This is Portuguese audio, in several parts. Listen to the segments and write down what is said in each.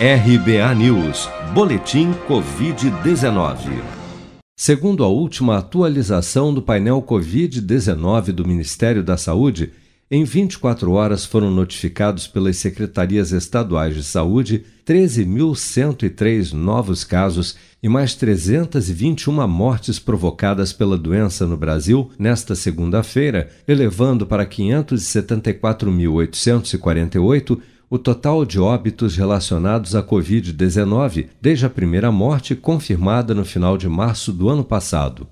RBA News, Boletim Covid-19. Segundo a última atualização do painel Covid-19 do Ministério da Saúde, em 24 horas foram notificados pelas secretarias estaduais de saúde 13.103 novos casos e mais 321 mortes provocadas pela doença no Brasil nesta segunda-feira, elevando para 574.848 o total de óbitos relacionados à Covid-19 desde a primeira morte confirmada no final de março do ano passado.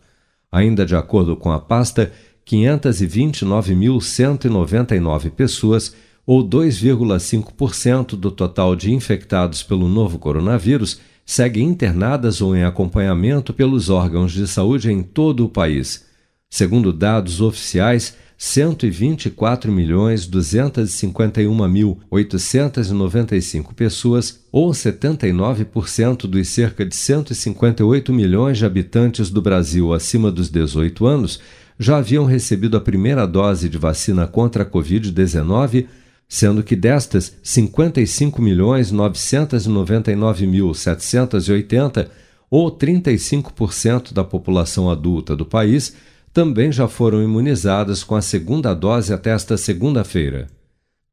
Ainda de acordo com a pasta, 529.199 pessoas, ou 2,5% do total de infectados pelo novo coronavírus, seguem internadas ou em acompanhamento pelos órgãos de saúde em todo o país. Segundo dados oficiais, 124.251.895 pessoas, ou 79% dos cerca de 158 milhões de habitantes do Brasil acima dos 18 anos, já haviam recebido a primeira dose de vacina contra a Covid-19, sendo que destas, 55.999.780, ou 35% da população adulta do país, também já foram imunizadas com a segunda dose até esta segunda-feira.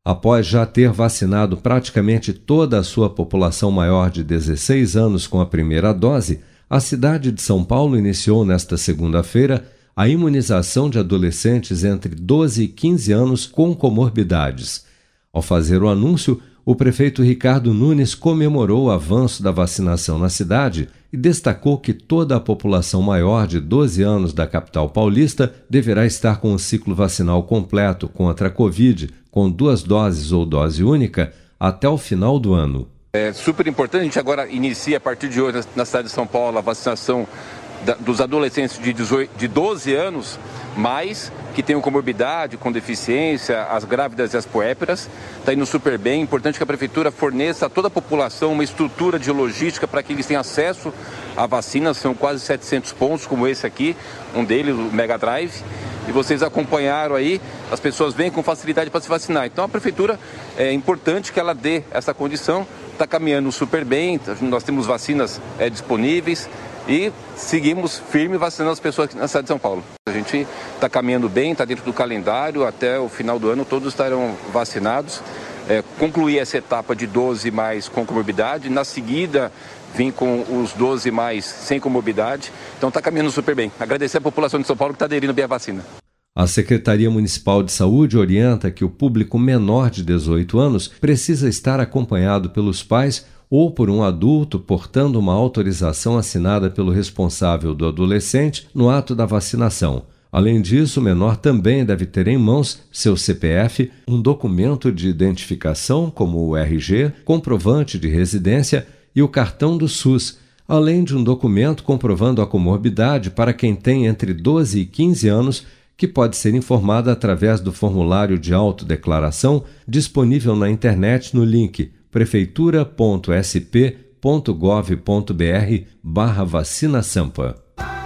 Após já ter vacinado praticamente toda a sua população maior de 16 anos com a primeira dose, a cidade de São Paulo iniciou nesta segunda-feira a imunização de adolescentes entre 12 e 15 anos com comorbidades. Ao fazer o anúncio, o prefeito Ricardo Nunes comemorou o avanço da vacinação na cidade e destacou que toda a população maior de 12 anos da capital paulista deverá estar com o ciclo vacinal completo contra a Covid, com duas doses ou dose única, até o final do ano. É super importante, a gente agora inicia a partir de hoje na cidade de São Paulo a vacinação dos adolescentes de, 18, de 12 anos mais que tenham comorbidade, com deficiência, as grávidas e as puérperas. Está indo super bem. Importante que a Prefeitura forneça a toda a população uma estrutura de logística para que eles tenham acesso à vacina. São quase 700 pontos, como esse aqui, um deles, o Mega Drive. E vocês acompanharam aí, as pessoas vêm com facilidade para se vacinar. Então a Prefeitura é importante que ela dê essa condição. Está caminhando super bem, nós temos vacinas é, disponíveis e seguimos firme vacinando as pessoas aqui na cidade de São Paulo. Gente está caminhando bem, está dentro do calendário, até o final do ano todos estarão vacinados. É, concluir essa etapa de 12 mais com comorbidade, na seguida vim com os 12 mais sem comorbidade. Então está caminhando super bem. Agradecer a população de São Paulo que está aderindo bem à vacina. A Secretaria Municipal de Saúde orienta que o público menor de 18 anos precisa estar acompanhado pelos pais ou por um adulto portando uma autorização assinada pelo responsável do adolescente no ato da vacinação. Além disso, o menor também deve ter em mãos seu CPF, um documento de identificação, como o RG, comprovante de residência e o cartão do SUS, além de um documento comprovando a comorbidade para quem tem entre 12 e 15 anos, que pode ser informada através do formulário de autodeclaração disponível na internet no link prefeitura.sp.gov.br barra vacina Sampa.